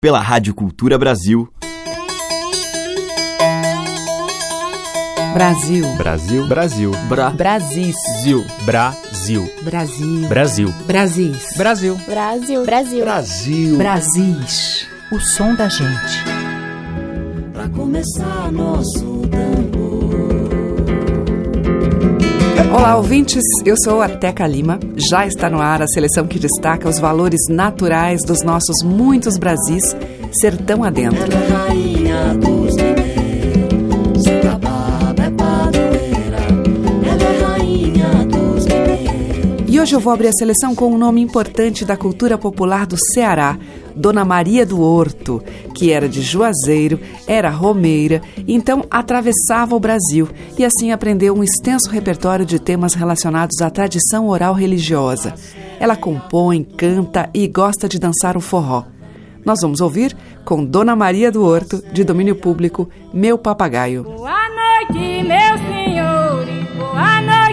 pela Rádio Cultura Brasil. Brasil. Brasil. Brasil. Bra. Brasil. Brasil. Brasil. Brasil. Brasil. Brasil. Brasil. Brasil. Brasil. Brasis. O som da gente. Pra começar nosso tambor. Olá, ouvintes. Eu sou a Teca Lima. Já está no ar a seleção que destaca os valores naturais dos nossos muitos Brasis, sertão adentro. Ela é rainha dos hoje eu vou abrir a seleção com um nome importante da cultura popular do Ceará, Dona Maria do Horto, que era de Juazeiro, era romeira, então atravessava o Brasil e assim aprendeu um extenso repertório de temas relacionados à tradição oral religiosa. Ela compõe, canta e gosta de dançar o forró. Nós vamos ouvir com Dona Maria do Horto, de domínio público, Meu Papagaio. Boa noite, meus senhores. Boa noite,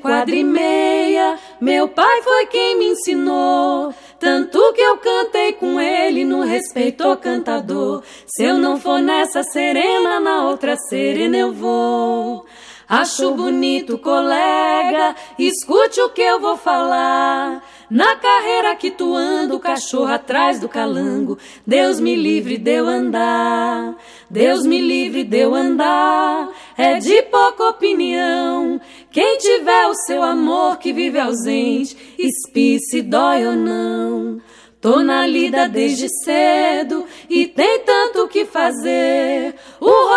quadra e meia, meu pai foi quem me ensinou. Tanto que eu cantei com ele no respeito ao cantador. Se eu não for nessa serena, na outra serena eu vou. Acho bonito, colega, escute o que eu vou falar. Na carreira que tu anda, o cachorro atrás do calango. Deus me livre de eu andar. Deus me livre de eu andar. É de pouca opinião. Quem tiver o seu amor que vive ausente, espie se dói ou não. Tô na lida desde cedo e tem tanto que fazer.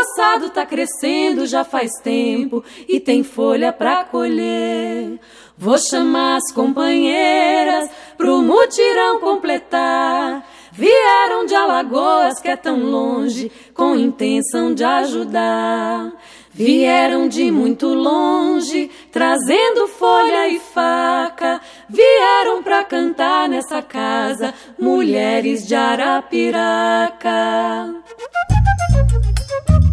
O roçado tá crescendo já faz tempo e tem folha pra colher. Vou chamar as companheiras pro mutirão completar. Vieram de Alagoas, que é tão longe, com intenção de ajudar. Vieram de muito longe, trazendo folha e faca. Vieram pra cantar nessa casa, mulheres de Arapiraca.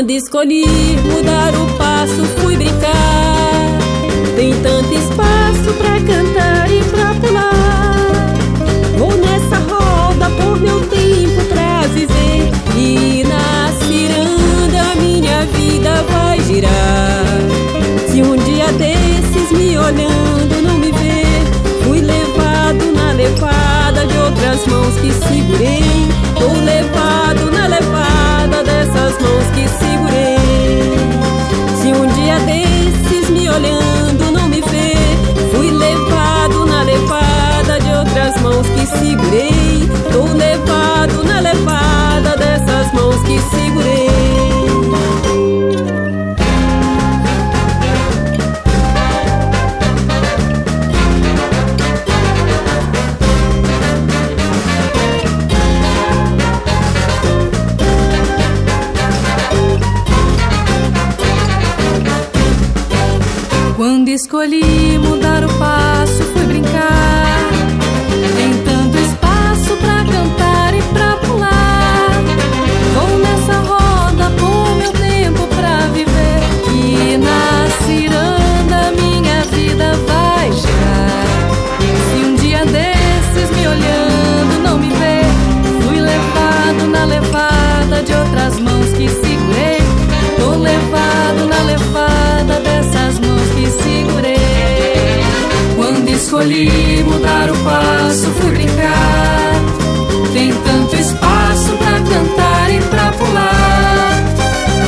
Quando escolhi mudar o passo, fui brincar. Tem tanto espaço pra cantar e pra pular. Vou nessa roda por meu tempo pra viver. E na ciranda minha vida vai girar. Se um dia desses me olhando não me ver, fui levado na levada de outras mãos que segurei. Tô levado segurei. Se um dia desses me olhando escolhi mudar o passo, escolhi mudar o passo, fui brincar. Tem tanto espaço pra cantar e pra pular.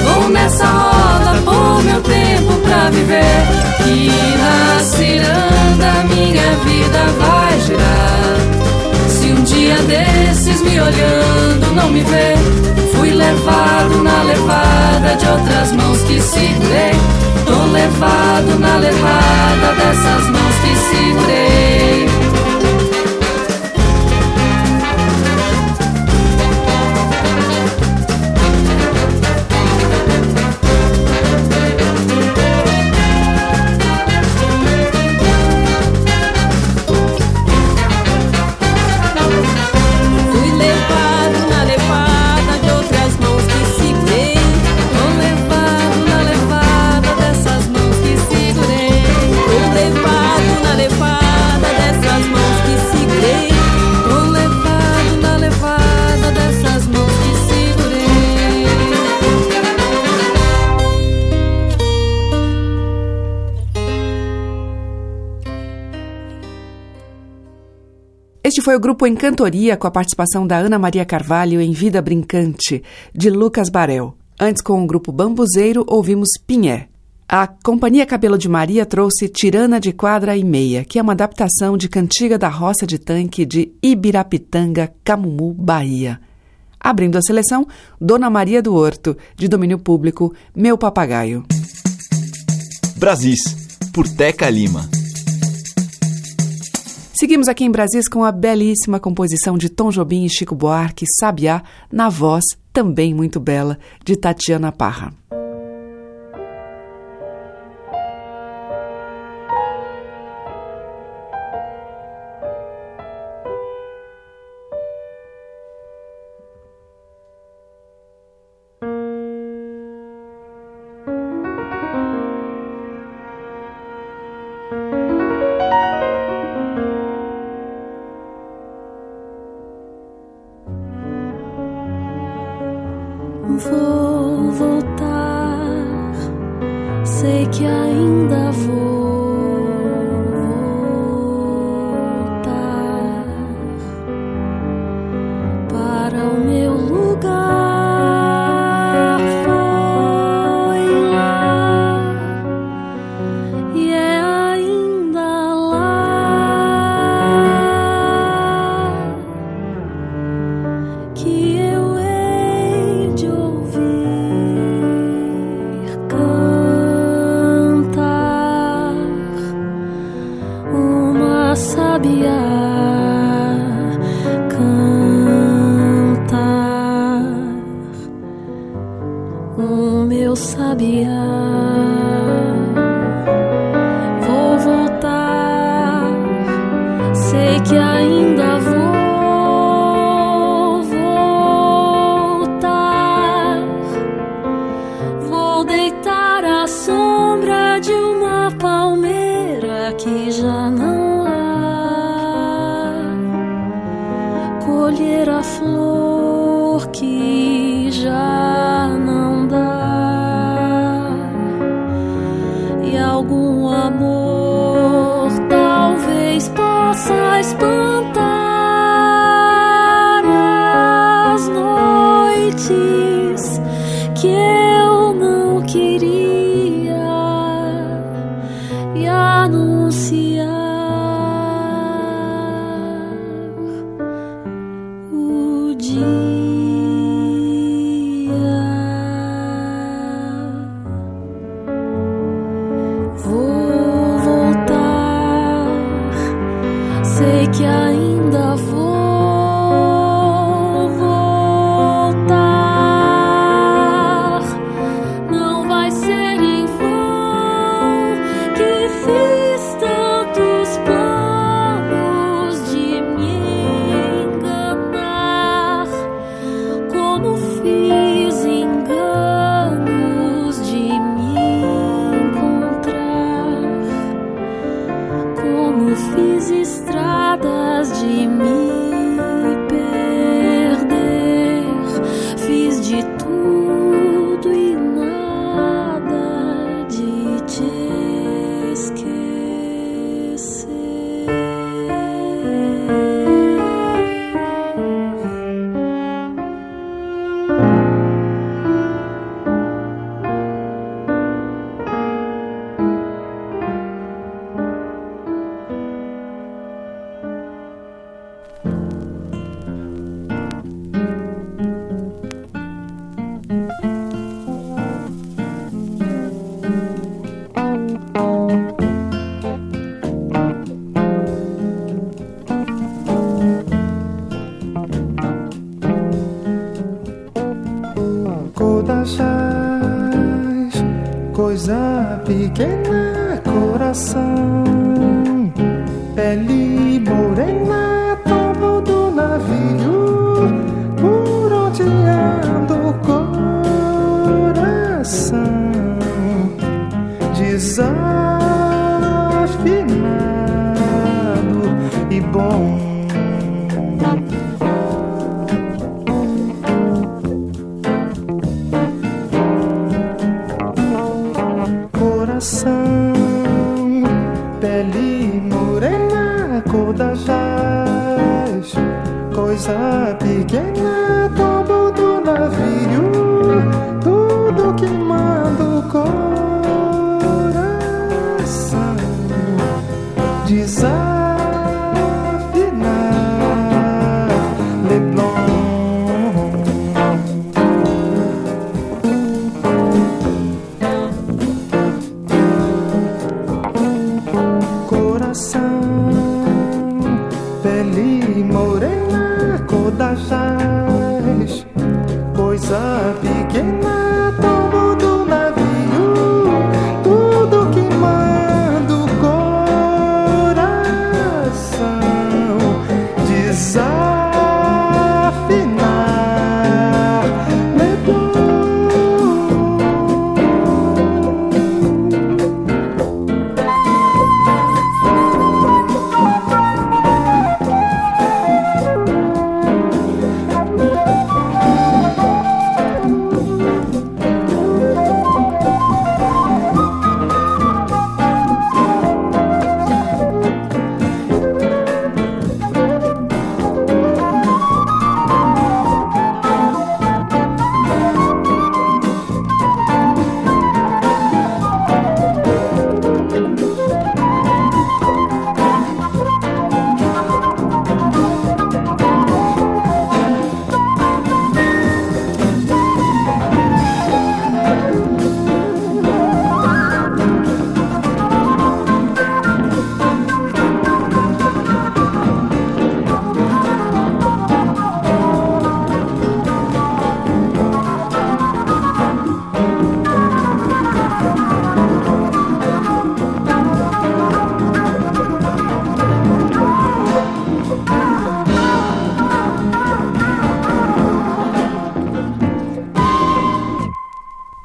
Vou nessa roda por meu tempo pra viver. E na ciranda minha vida vai girar. Se um dia desses me olhando não me ver, fui levado na levada de outras mãos que segurei. Tô levado na levada dessas mãos que segurei. Foi o grupo Encantoria com a participação da Ana Maria Carvalho em Vida Brincante, de Lucas Barel. Antes, com o grupo Bambuzeiro, ouvimos Pinhé. A Companhia Cabelo de Maria trouxe Tirana de Quadra e Meia, que é uma adaptação de Cantiga da Roça de Tanque de Ibirapitanga, Camumu, Bahia. Abrindo a seleção, Dona Maria do Horto, de domínio público, Meu Papagaio. Brasis, por Teca Lima. Seguimos aqui em Brasis com a belíssima composição de Tom Jobim e Chico Buarque, Sabiá, na voz, também muito bela, de Tatiana Parra. Que ainda coração,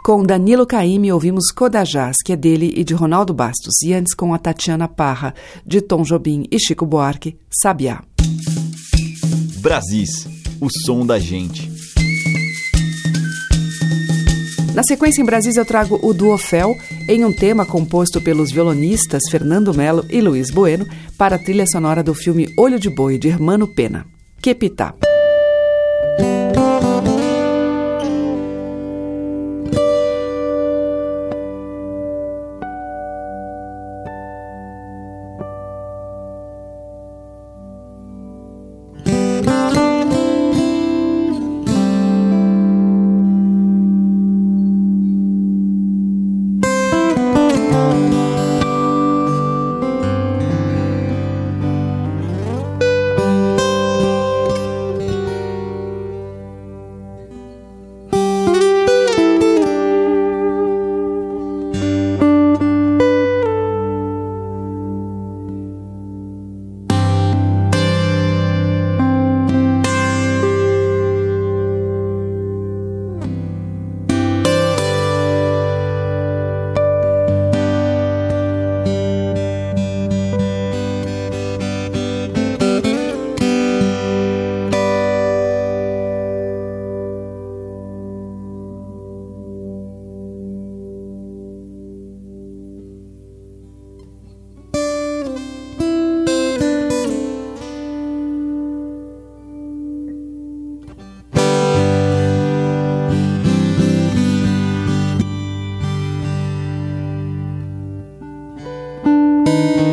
Com Danilo Caymmi ouvimos Codajás, que é dele e de Ronaldo Bastos, e antes com a Tatiana Parra, de Tom Jobim e Chico Buarque, Sabiá. Brasis, o som da gente. Na sequência em Brasis eu trago o Duofel em um tema composto pelos violonistas Fernando Melo e Luiz Bueno para a trilha sonora do filme Olho de Boi de Hermano Pena. Quepitá. Abria a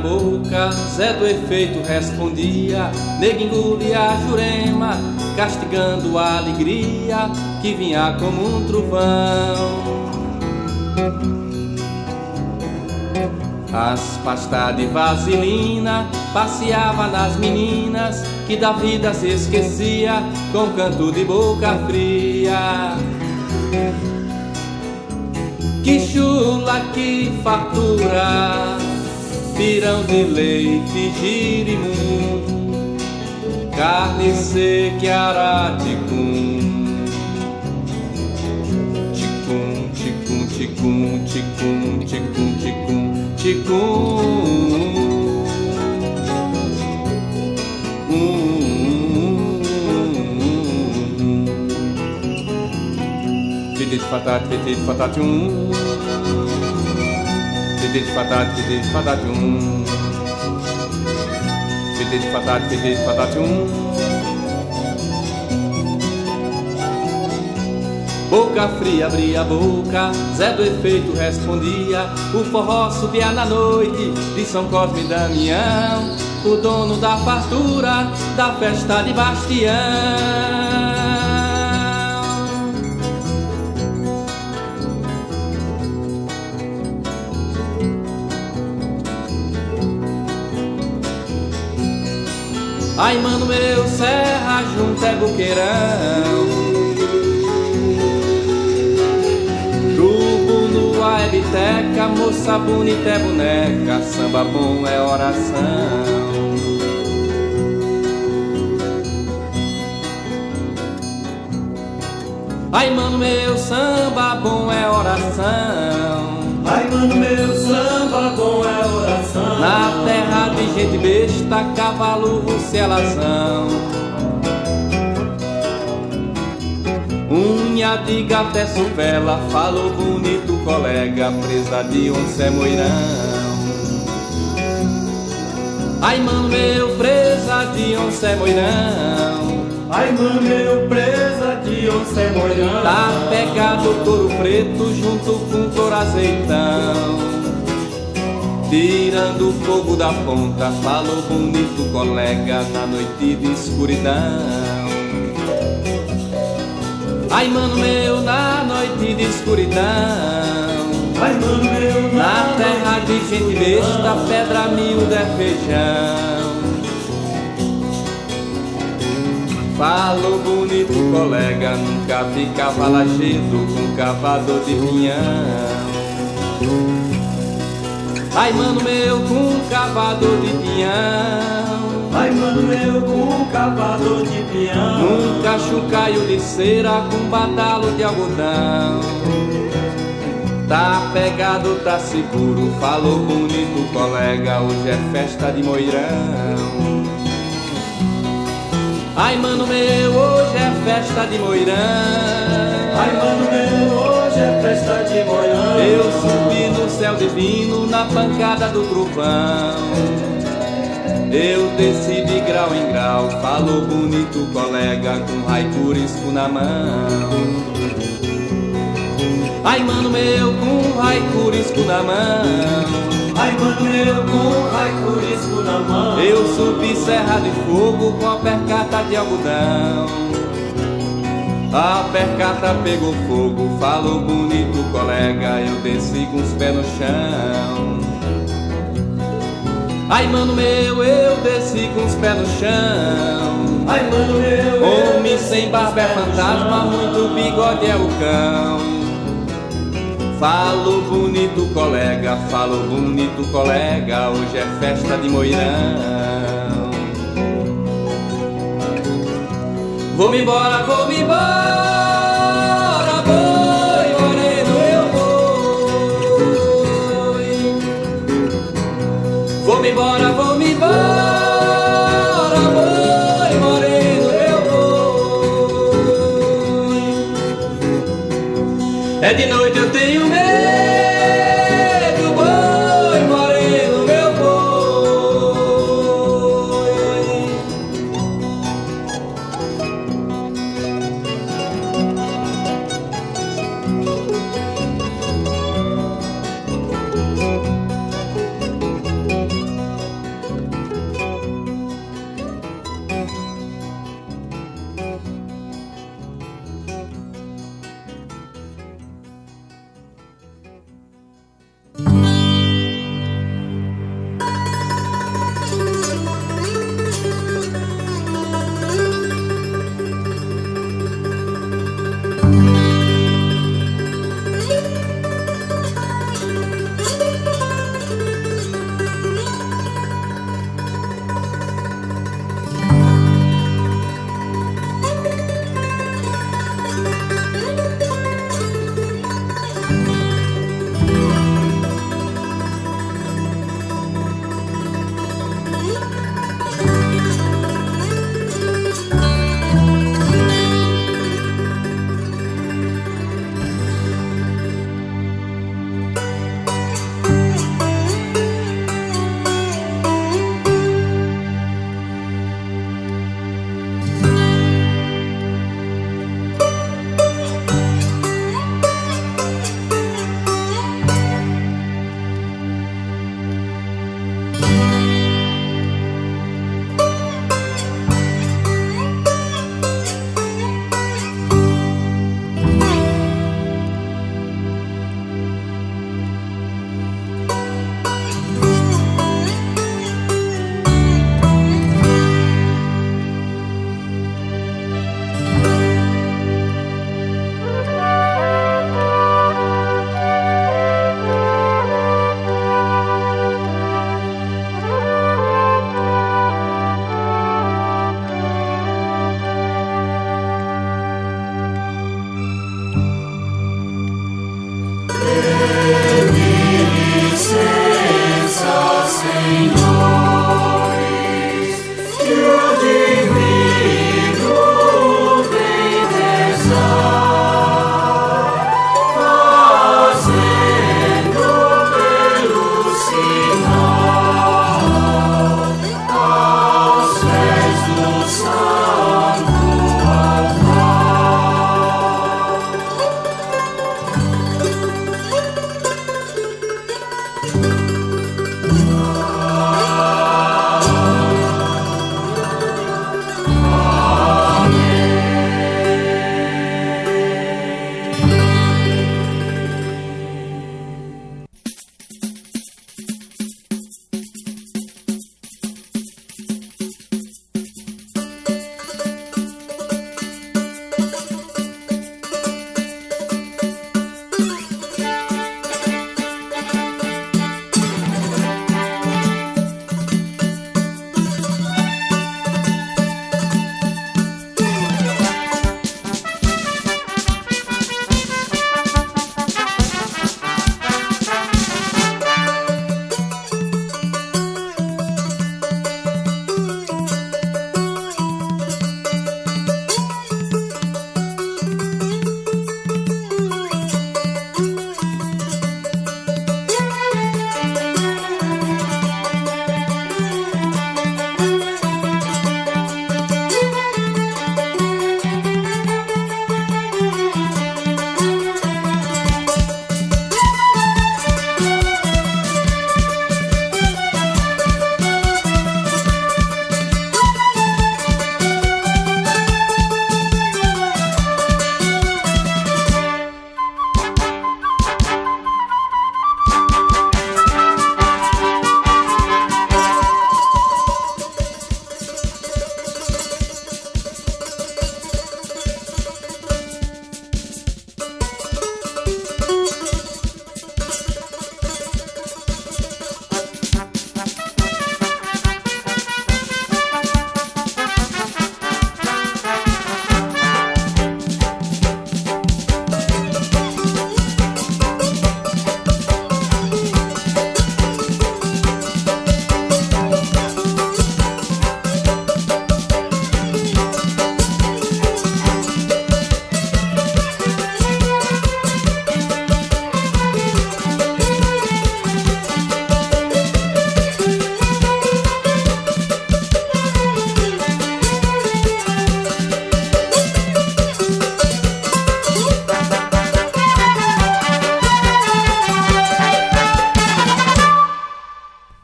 boca, Zé do efeito respondia, nego engolia a jurema, castigando a alegria que vinha como um trovão. As pastas de vaselina passeava nas meninas que da vida se esquecia com canto de boca fria. Que chula, que fartura, pirão de leite, girimum, carne seca e araticum. Ticum, ticum, ticum, ticum, ticum, ticum, ticum. Titi fatati, titi fatati, um. Tete de patate, tete de patate um. Tete de patate, tete de patate um. Boca fria abria a boca, Zé do Efeito respondia. O forró subia na noite de São Cosme e Damião, o dono da fartura da festa de Bastião. Ai, mano meu, serra junto é buqueirão. Grupo no é biteca, moça bonita é boneca, samba bom é oração. Ai, mano meu, samba bom é oração. Ai, mano meu, samba bom é oração. Na terra de gente besta, cavalo, rucelazão. Unha de gaté suvela, falou bonito colega, presa de onça é moirão. Ai, mano meu, presa de onça é moirão. Ai, mano meu, presa de onça moirão. Tá pegado touro preto junto com touro azeitão. Tirando o fogo da ponta, falou bonito colega na noite de escuridão. Ai, mano meu, na noite de escuridão. Ai, mano meu, na terra de gente besta, pedra miúda é feijão. Falou bonito colega, nunca vi cavalagedo com cavador de pinhão. Ai, mano meu, com cavador de pinhão. Ai, mano meu, com cavador de pinhão. Num cachucaio de cera com badalo de algodão. Tá pegado, tá seguro, falou bonito colega, hoje é festa de moirão. Ai, mano meu, hoje é festa de moirão. Ai, mano meu, hoje é festa de moirão. Eu subi no céu divino na pancada do trovão. Eu desci de grau em grau, falou bonito colega com raicurisco na mão. Ai, mano meu, com raicurisco na mão. Ai, mano meu, com raicurisco na mão. Eu subi serra de fogo com a percata de algodão. A percata pegou fogo, falou bonito colega, eu desci com os pés no chão. Ai, mano meu, eu desci com os pés no chão. Ai, mano meu, homem sem barba é fantasma, muito bigode é o cão. Falo bonito colega, falo bonito colega, hoje é festa de moirão. Vou-me embora, vou-me embora,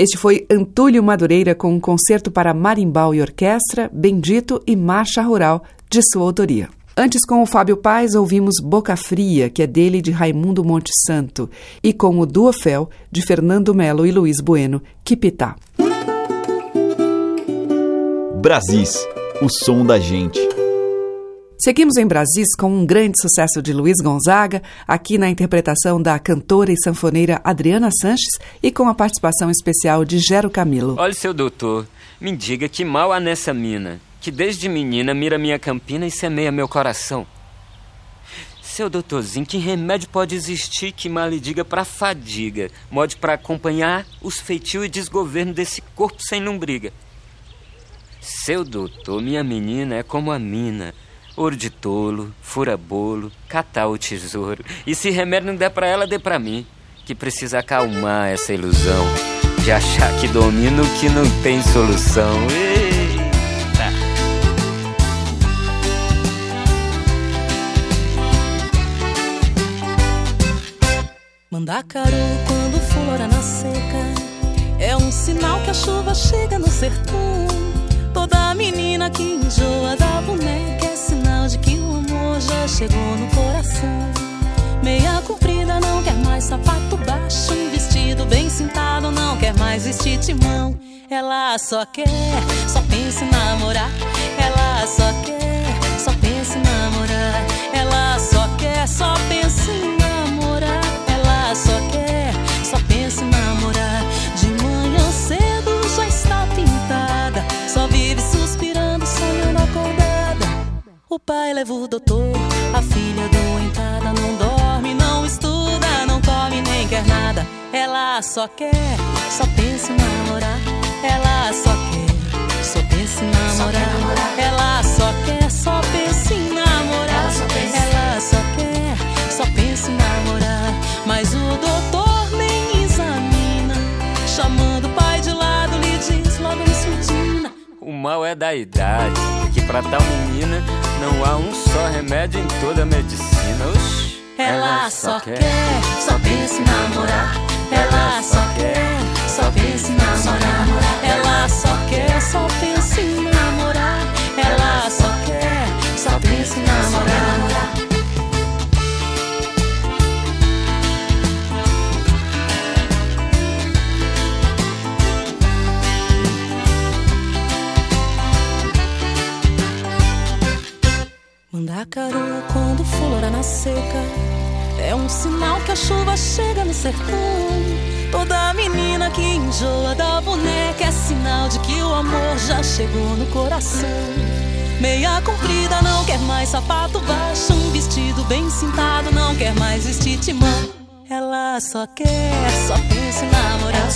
Este foi Antúlio Madureira com um concerto para marimbau e orquestra, Bendito e Marcha Rural, de sua autoria. Antes, com o Fábio Paz, ouvimos Boca Fria, que é dele de Raimundo Monte Santo, e com o Duofel, de Fernando Melo e Luiz Bueno, Quipitá. Brasis, o som da gente. Seguimos em Brasis com um grande sucesso de Luiz Gonzaga, aqui na interpretação da cantora e sanfoneira Adriana Sanches e com a participação especial de Gero Camilo. Olha, seu doutor, me diga que mal há nessa mina, que desde menina mira minha campina e semeia meu coração. Seu doutorzinho, que remédio pode existir que mal lhe diga pra fadiga, mode para acompanhar os feitios e desgoverno desse corpo sem lombriga? Seu doutor, minha menina é como a mina Ouro de tolo, fura bolo, catar o tesouro. E se remédio não der pra ela, dê pra mim. Que precisa acalmar essa ilusão de achar que domino que não tem solução. Eita! Mandacaru quando flora na seca é um sinal que a chuva chega no sertão. Toda menina que enjoa da boneca já chegou no coração. Meia comprida não quer mais sapato baixo, um vestido bem cintado não quer mais vestir timão. Ela só quer, só pensa em namorar. Ela só quer, só pensa em namorar. Ela só quer, só pensa em namorar. O pai leva o doutor, a filha doentada não dorme, não estuda, não come nem quer nada. Ela só quer, só pensa em namorar. Ela só quer, só pensa em namorar. Ela só quer, só pensa em namorar. Ela só quer, só pensa em namorar. Mas o doutor nem examina, chamando O mal é da idade, que pra tal menina não há um só remédio em toda a medicina. Oxi. Ela só quer, só pensa em namorar. Ela só quer, só pensa em namorar. Ela só quer, só pensa em namorar. Ela só quer, Mandacaru quando flora na seca É um sinal que a chuva chega no sertão. Toda menina que enjoa da boneca É sinal de que o amor já chegou no coração. Meia comprida não quer mais sapato baixo Um vestido bem cintado não quer mais vestir timão. Ela só quer, só pensa em namorar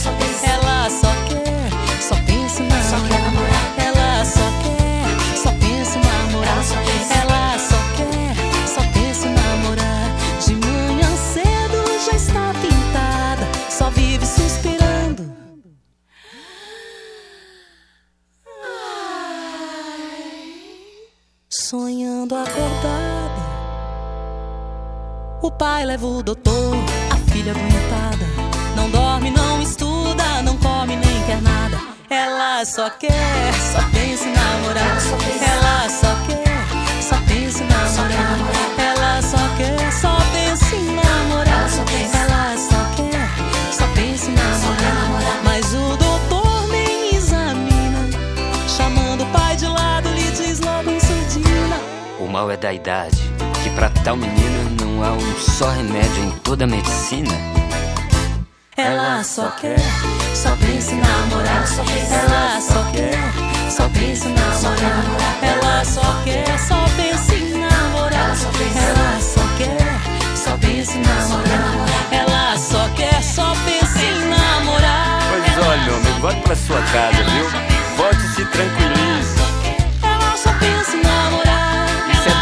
Ela só, quer, só pensa em namorar Sonhando acordada. O pai leva o doutor A filha doentada Não dorme, não estuda Não come nem quer nada. Ela só quer, só pensa em namorar. Ela só quer, só pensa em namorar. Ela só quer, só pensa mal é da idade, que pra tal menina não há um só remédio em toda a medicina. Ela só quer, só pensa em namorar. Ela só quer, só pensa em namorar. Ela só quer, só pensa em namorar. Ela só quer, só pensa em namorar. Ela só quer, só pensa em namorar. Pois olha, homem, volte pra sua casa, viu? Volte e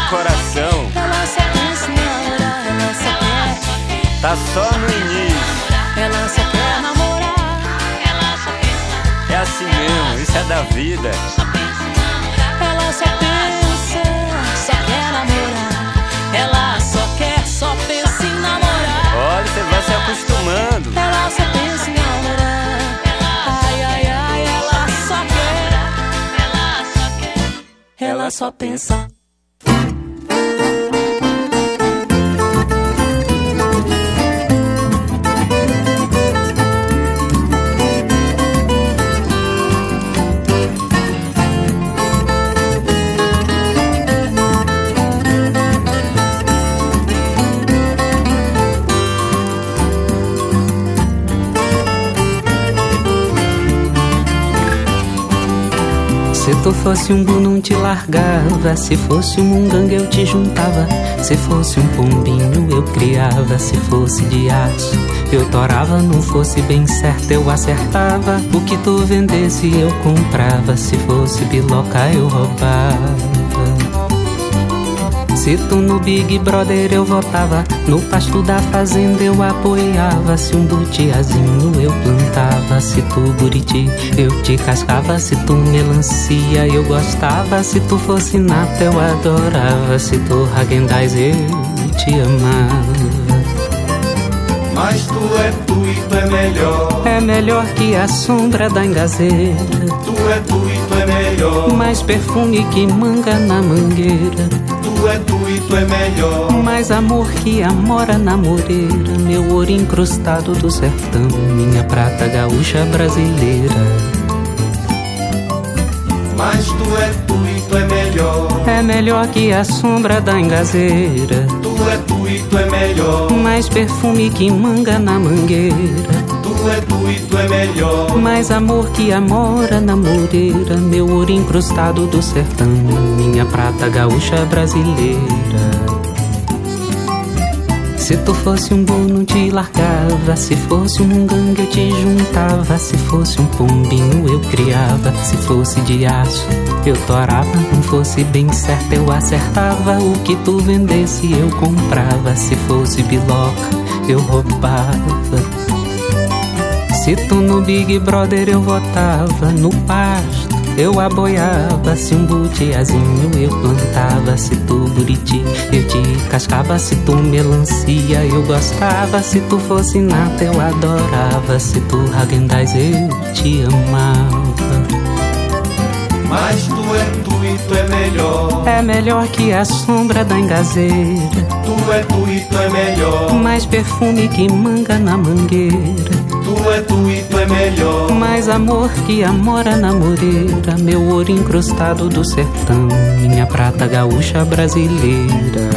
coração. Tá só no início. Ela só quer namorar, É assim mesmo, isso é da vida. Ela só pensa, só quer namorar. Ela só quer, só pensa em namorar. Olha, você vai se acostumando. Ela só pensa em namorar. Ai, ai, ai, ela só quer. Ela só pensa. Fosse um bu, te largava. Se fosse um mungangue, eu te juntava. Se fosse um pombinho, eu criava. Se fosse de aço, eu torava. Não fosse bem certo, eu acertava. O que tu vendesse, eu comprava. Se fosse biloca, eu roubava. Se tu no Big Brother eu votava, no pasto da fazenda eu apoiava. Se um butiazinho eu plantava, se tu buriti eu te cascava. Se tu melancia eu gostava, se tu fosse nata eu adorava. Se tu Hagendaz eu te amava. Mas tu é tu e tu é melhor. É melhor que a sombra da engazeira. Tu é tu e tu é melhor. Mais perfume que manga na mangueira. Tu é tu e tu é melhor. Mais amor que amora na moreira. Meu ouro incrustado do sertão. Minha prata gaúcha brasileira. Mas tu é tu e tu é melhor. É melhor que a sombra da engazeira. Tu é tu e tu é melhor. Mais perfume que manga na mangueira. É tu é melhor. Mais amor que amora na moreira. Meu ouro incrustado do sertão. Minha prata gaúcha brasileira. Se tu fosse um boi, não te largava. Se fosse um gangue, eu te juntava. Se fosse um pombinho, eu criava. Se fosse de aço, eu torava. Não fosse bem certo, eu acertava. O que tu vendesse, eu comprava. Se fosse biloca, eu roubava. Se tu no Big Brother eu votava, no pasto eu aboiava. Se um butiazinho eu plantava, se tu buriti eu te cascava. Se tu melancia eu gostava, se tu fosse nata eu adorava. Se tu Hagendaz eu te amava. Mas tu é tu e tu é melhor. É melhor que a sombra da engazeira. Tu é tu e tu é melhor. Mais perfume que manga na mangueira. Tu é tu e tu é melhor. Mais amor que amora na moreira. Meu ouro incrustado do sertão. Minha prata gaúcha brasileira.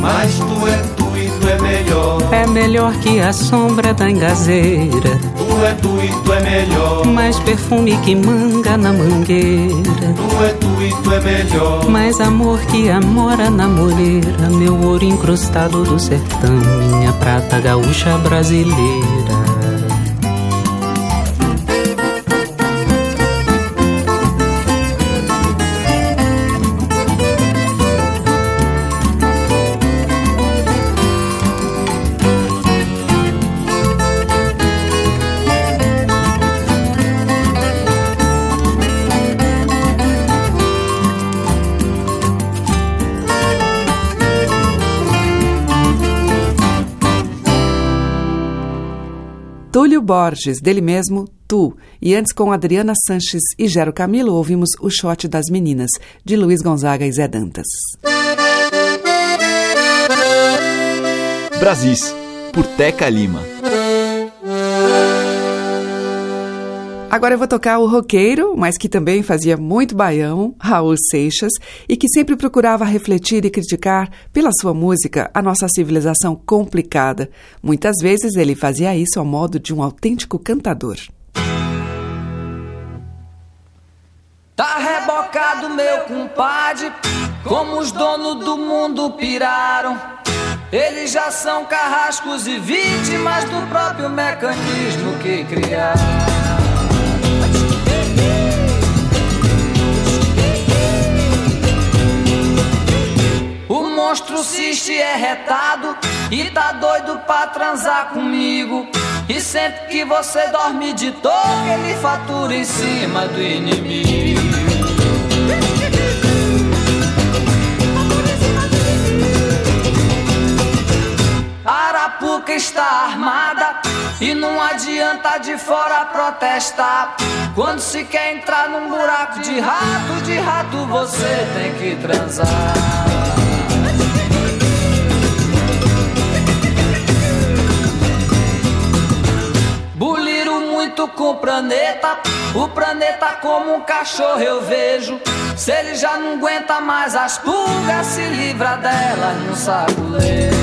Mas tu é tu e tu é melhor. É melhor que a sombra da engazeira. Tu é tu e tu é melhor. Mais perfume que manga na mangueira. Tu é tu e tu é melhor. Mais amor que amora na moreira. Meu ouro incrustado do sertão. Minha prata gaúcha brasileira. Borges, dele mesmo, Tu. E antes, com Adriana Sanches e Gero Camilo, ouvimos O Shot das Meninas, de Luiz Gonzaga e Zé Dantas. Brasis, por Teca Lima. Agora eu vou tocar o roqueiro, mas que também fazia muito baião, Raul Seixas, e que sempre procurava refletir e criticar, pela sua música, a nossa civilização complicada. Muitas vezes ele fazia isso ao modo de um autêntico cantador. Tá rebocado, meu compadre, como os donos do mundo piraram. Eles já são carrascos e vítimas do próprio mecanismo que criaram. Monstro ciste é retado e tá doido pra transar comigo. E sempre que você dorme de toque, ele fatura em cima do inimigo. Arapuca está armada e não adianta de fora protestar. Quando se quer entrar num buraco de rato, de rato você tem que transar. Buliro muito com o planeta, o planeta como um cachorro eu vejo. Se ele já não aguenta mais as pulgas, se livra delas no saculejo.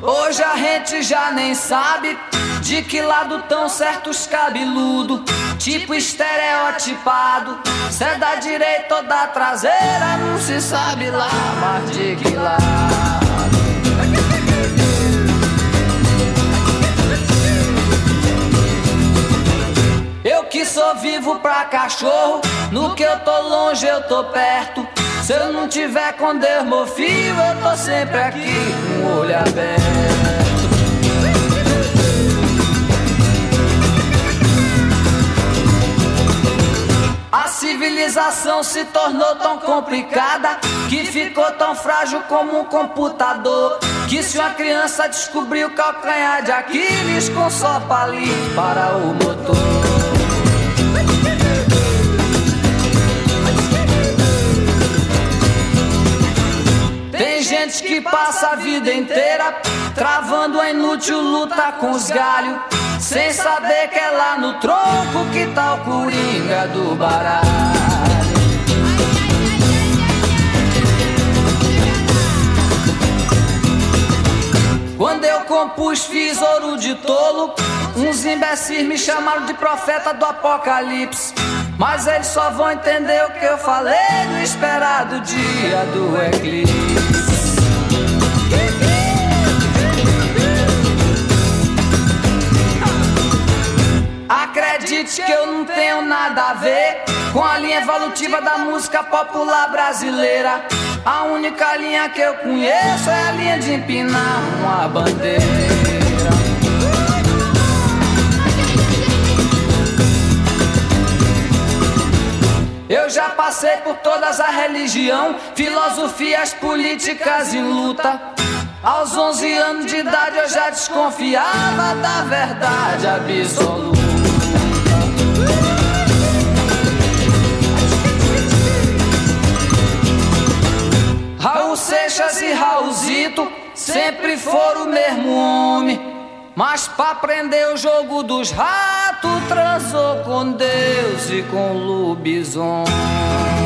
Hoje a gente já nem sabe de que lado tão certos cabeludo, tipo estereotipado. Se é da direita ou da traseira, não se sabe lá, mas de que lado. Eu que sou vivo pra cachorro, no que eu tô longe eu tô perto. Se eu não tiver com dermofio, eu tô sempre aqui com o olho aberto. Civilização se tornou tão complicada que ficou tão frágil como um computador. Que se uma criança descobriu o calcanhar de Aquiles com só palito para o motor. Tem gente que passa a vida inteira travando a inútil luta com os galhos, sem saber que é lá no tronco que tá o coringa do baralho. Quando eu compus, fiz ouro de tolo. Uns imbecis me chamaram de profeta do apocalipse. Mas eles só vão entender o que eu falei no esperado dia do eclipse. Acredite que eu não tenho nada a ver com a linha evolutiva da música popular brasileira. A única linha que eu conheço é a linha de empinar uma bandeira. Passei por todas as religiões, filosofias políticas em luta. Aos 11 anos de idade eu já desconfiava da verdade absoluta. Raul Seixas e Raulzito sempre foram o mesmo homem. Mas pra aprender o jogo dos ratos, transou com Deus e com lobisomem.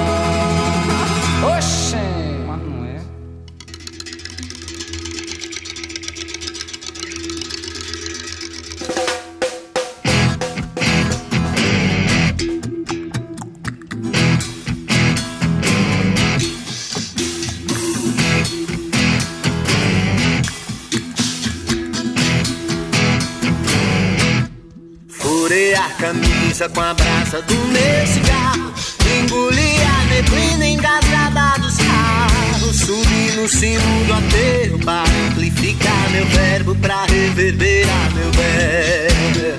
Camisa com a brasa do meu cigarro Engoli a neblina engasgada dos carros Subi no cimo do aterro para amplificar meu verbo Pra reverberar meu verbo.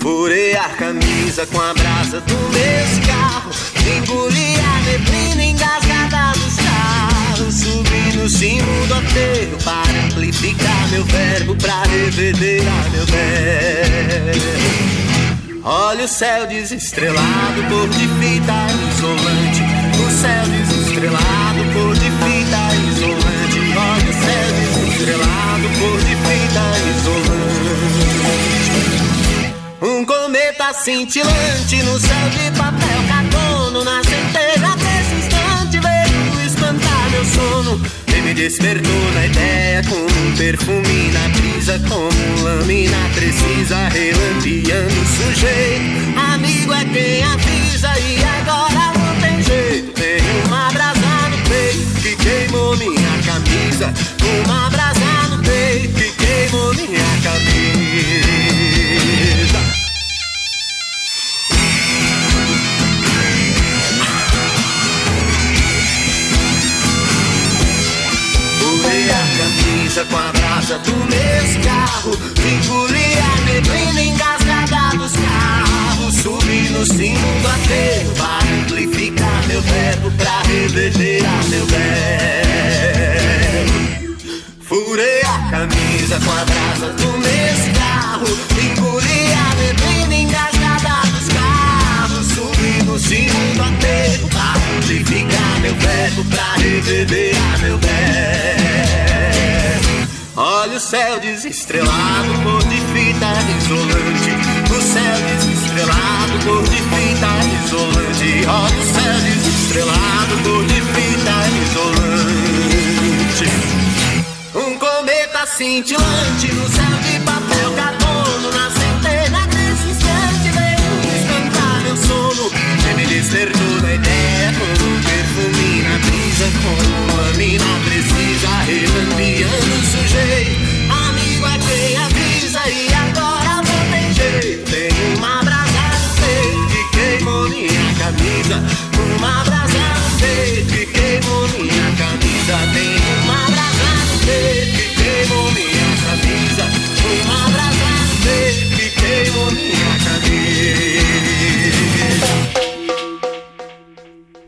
Furei a camisa com a brasa do meu cigarro Engoli a neblina engasgada dos carros Subi no cimo do aterro para amplificar meu verbo Pra reverberar meu verbo Olha o céu desestrelado, cor de fita isolante. O céu desestrelado, cor de fita isolante. Olha o céu desestrelado, cor de fita isolante. Um cometa cintilante no céu de papel carbono Na centelha desse instante veio espantar meu sono despertou na ideia como um perfume na brisa, como lâmina precisa, relampeando o sujeito. Amigo é quem avisa e agora não tem jeito. Tem uma brasa no peito que queimou minha camisa. Uma brasa no peito que queimou minha camisa. Camisa com a brasa do meu cigarro Engoli a neblina engasgada dos carros Subi no cimo do aterro para amplificar meu verbo Pra reverdear meu belo. Furei a camisa com a brasa do meu cigarro, engoli a neblina engasgada dos carros, subi no cimo do aterro pra amplificar meu verbo, pra reverdear meu belo. Olha o céu desestrelado, cor de fita isolante. O céu desestrelado, cor de fita isolante. Olha o céu desestrelado, cor de fita isolante. Um cometa cintilante no céu de papel carbono. Na centena desse instante veio espantar meu sono. E me despertou da ideia como um perfume na brisa, como lâmina precisa, relampeando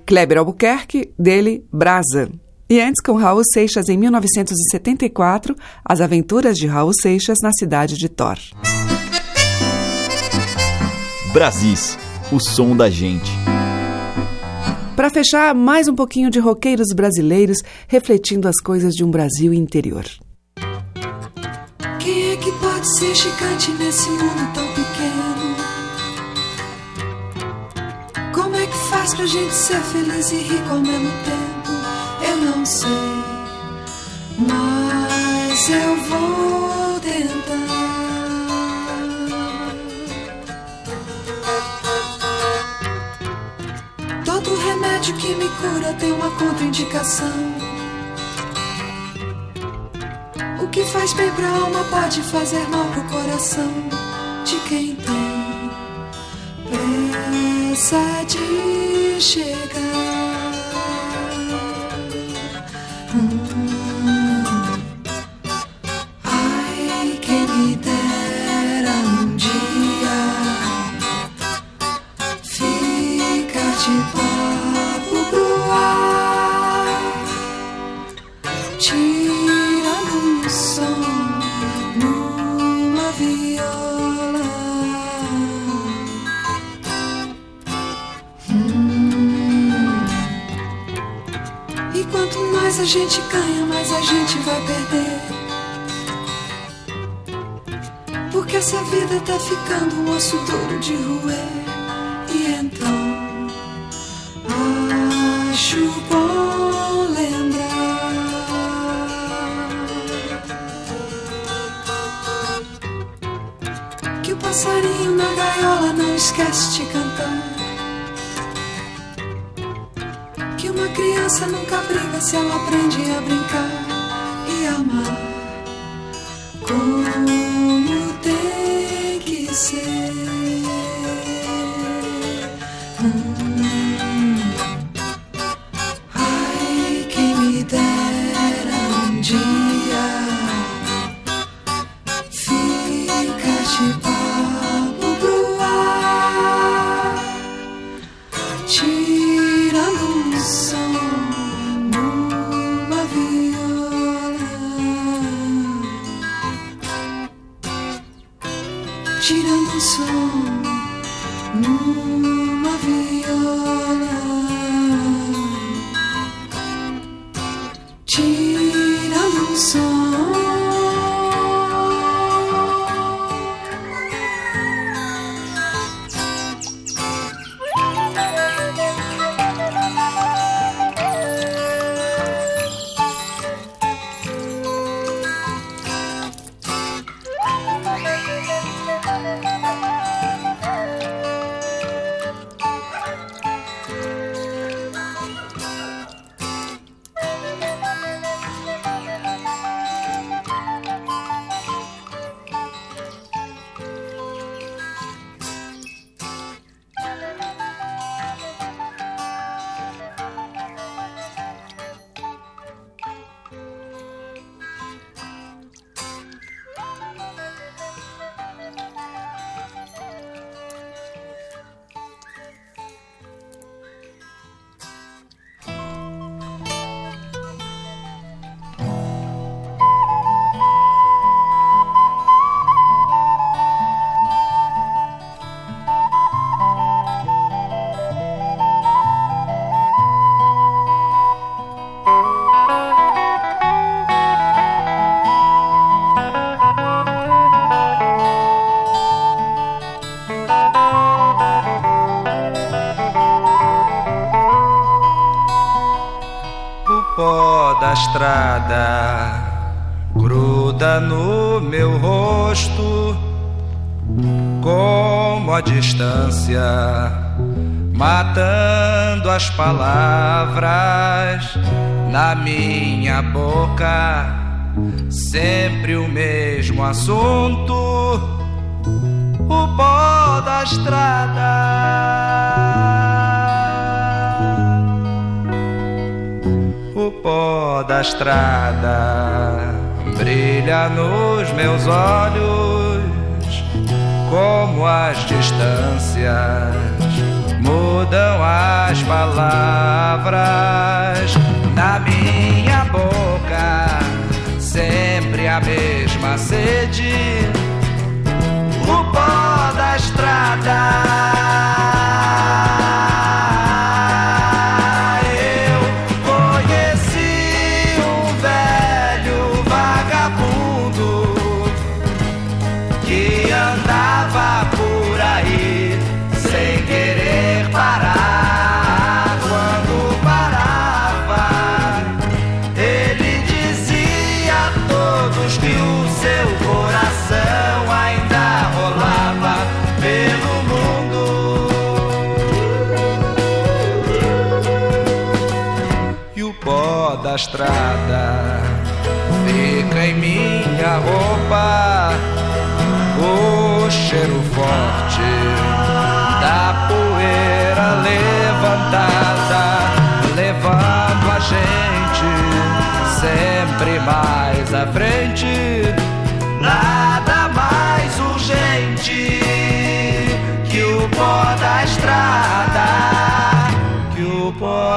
Kleber Albuquerque, dele Brasa. E antes, com Raul Seixas, em 1974, As Aventuras de Raul Seixas na cidade de Thor. Brasis, o som da gente. Para fechar, mais um pouquinho de roqueiros brasileiros refletindo as coisas de um Brasil interior. Quem é que pode ser gigante nesse mundo tão faz pra gente ser feliz e rico ao mesmo tempo? Eu não sei, mas eu vou tentar. Todo remédio que me cura tem uma contraindicação. O que faz bem pra alma pode fazer mal pro coração de quem tem pressa de chegar. A gente ganha, mais a gente vai perder. Porque essa vida tá ficando um osso duro de roer. E então, acho bom lembrar que o passarinho na gaiola não esquece de cantar. Que uma criança nunca se ela aprende a brincar gruda no meu rosto, como a distância, matando as palavras na minha boca. Sempre o mesmo assunto, o pó da estrada. Pó da estrada brilha nos meus olhos, como as distâncias mudam as palavras na minha boca, sempre a mesma sede. O pó da estrada.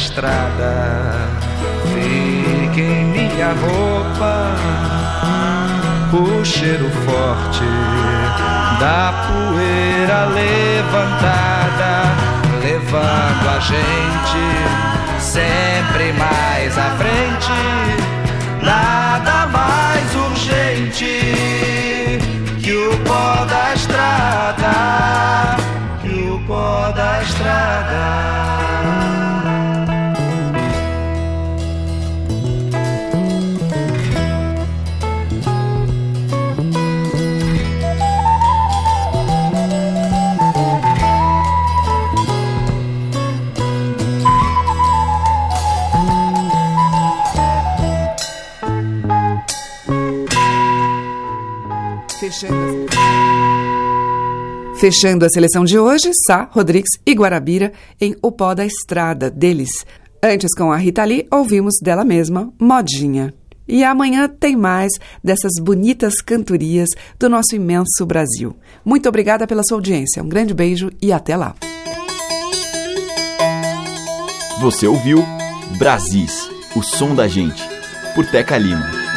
estrada fica em minha roupa o cheiro forte da poeira levantada, levando a gente sempre mais à frente. Nada mais urgente que o pó da estrada, que o pó da estrada. Fechando a seleção de hoje, Sá, Rodrigues e Guarabira em O Pó da Estrada deles. Antes, com a Rita Lee, ouvimos dela mesma, Modinha. E amanhã tem mais dessas bonitas cantorias do nosso imenso Brasil. Muito obrigada pela sua audiência. Um grande beijo e até lá. Você ouviu Brasis, o som da gente, por Teca Lima.